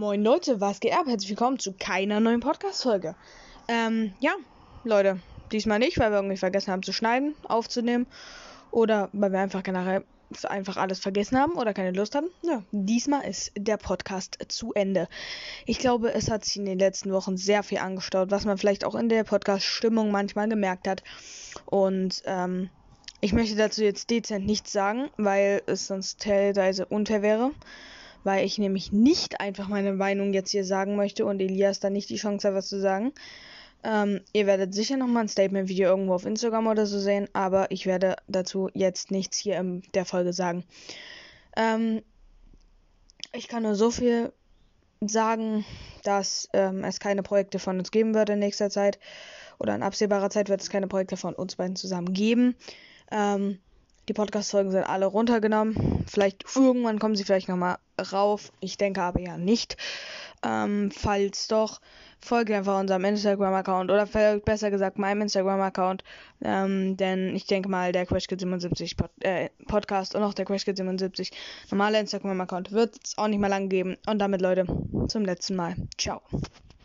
Moin Leute, was geht ab? Herzlich willkommen zu keiner neuen Podcast-Folge. Ähm, ja, Leute, diesmal nicht, weil wir irgendwie vergessen haben zu schneiden, aufzunehmen oder weil wir einfach generell einfach alles vergessen haben oder keine Lust haben. Ja, diesmal ist der Podcast zu Ende. Ich glaube, es hat sich in den letzten Wochen sehr viel angestaut, was man vielleicht auch in der Podcast-Stimmung manchmal gemerkt hat. Und ähm, ich möchte dazu jetzt dezent nichts sagen, weil es sonst teilweise unfair wäre weil ich nämlich nicht einfach meine Meinung jetzt hier sagen möchte und Elias dann nicht die Chance hat, was zu sagen. Ähm, ihr werdet sicher nochmal ein Statement-Video irgendwo auf Instagram oder so sehen, aber ich werde dazu jetzt nichts hier in der Folge sagen. Ähm, ich kann nur so viel sagen, dass ähm, es keine Projekte von uns geben wird in nächster Zeit. Oder in absehbarer Zeit wird es keine Projekte von uns beiden zusammen geben. Ähm, die Podcast-Folgen sind alle runtergenommen. Vielleicht irgendwann kommen sie vielleicht nochmal rauf. Ich denke aber ja nicht. Ähm, falls doch, folgt einfach unserem Instagram-Account oder besser gesagt meinem Instagram-Account. Ähm, denn ich denke mal, der QuestKid77 Pod äh, Podcast und auch der QuestKid77 normale Instagram-Account wird es auch nicht mehr lang geben. Und damit, Leute, zum letzten Mal. Ciao.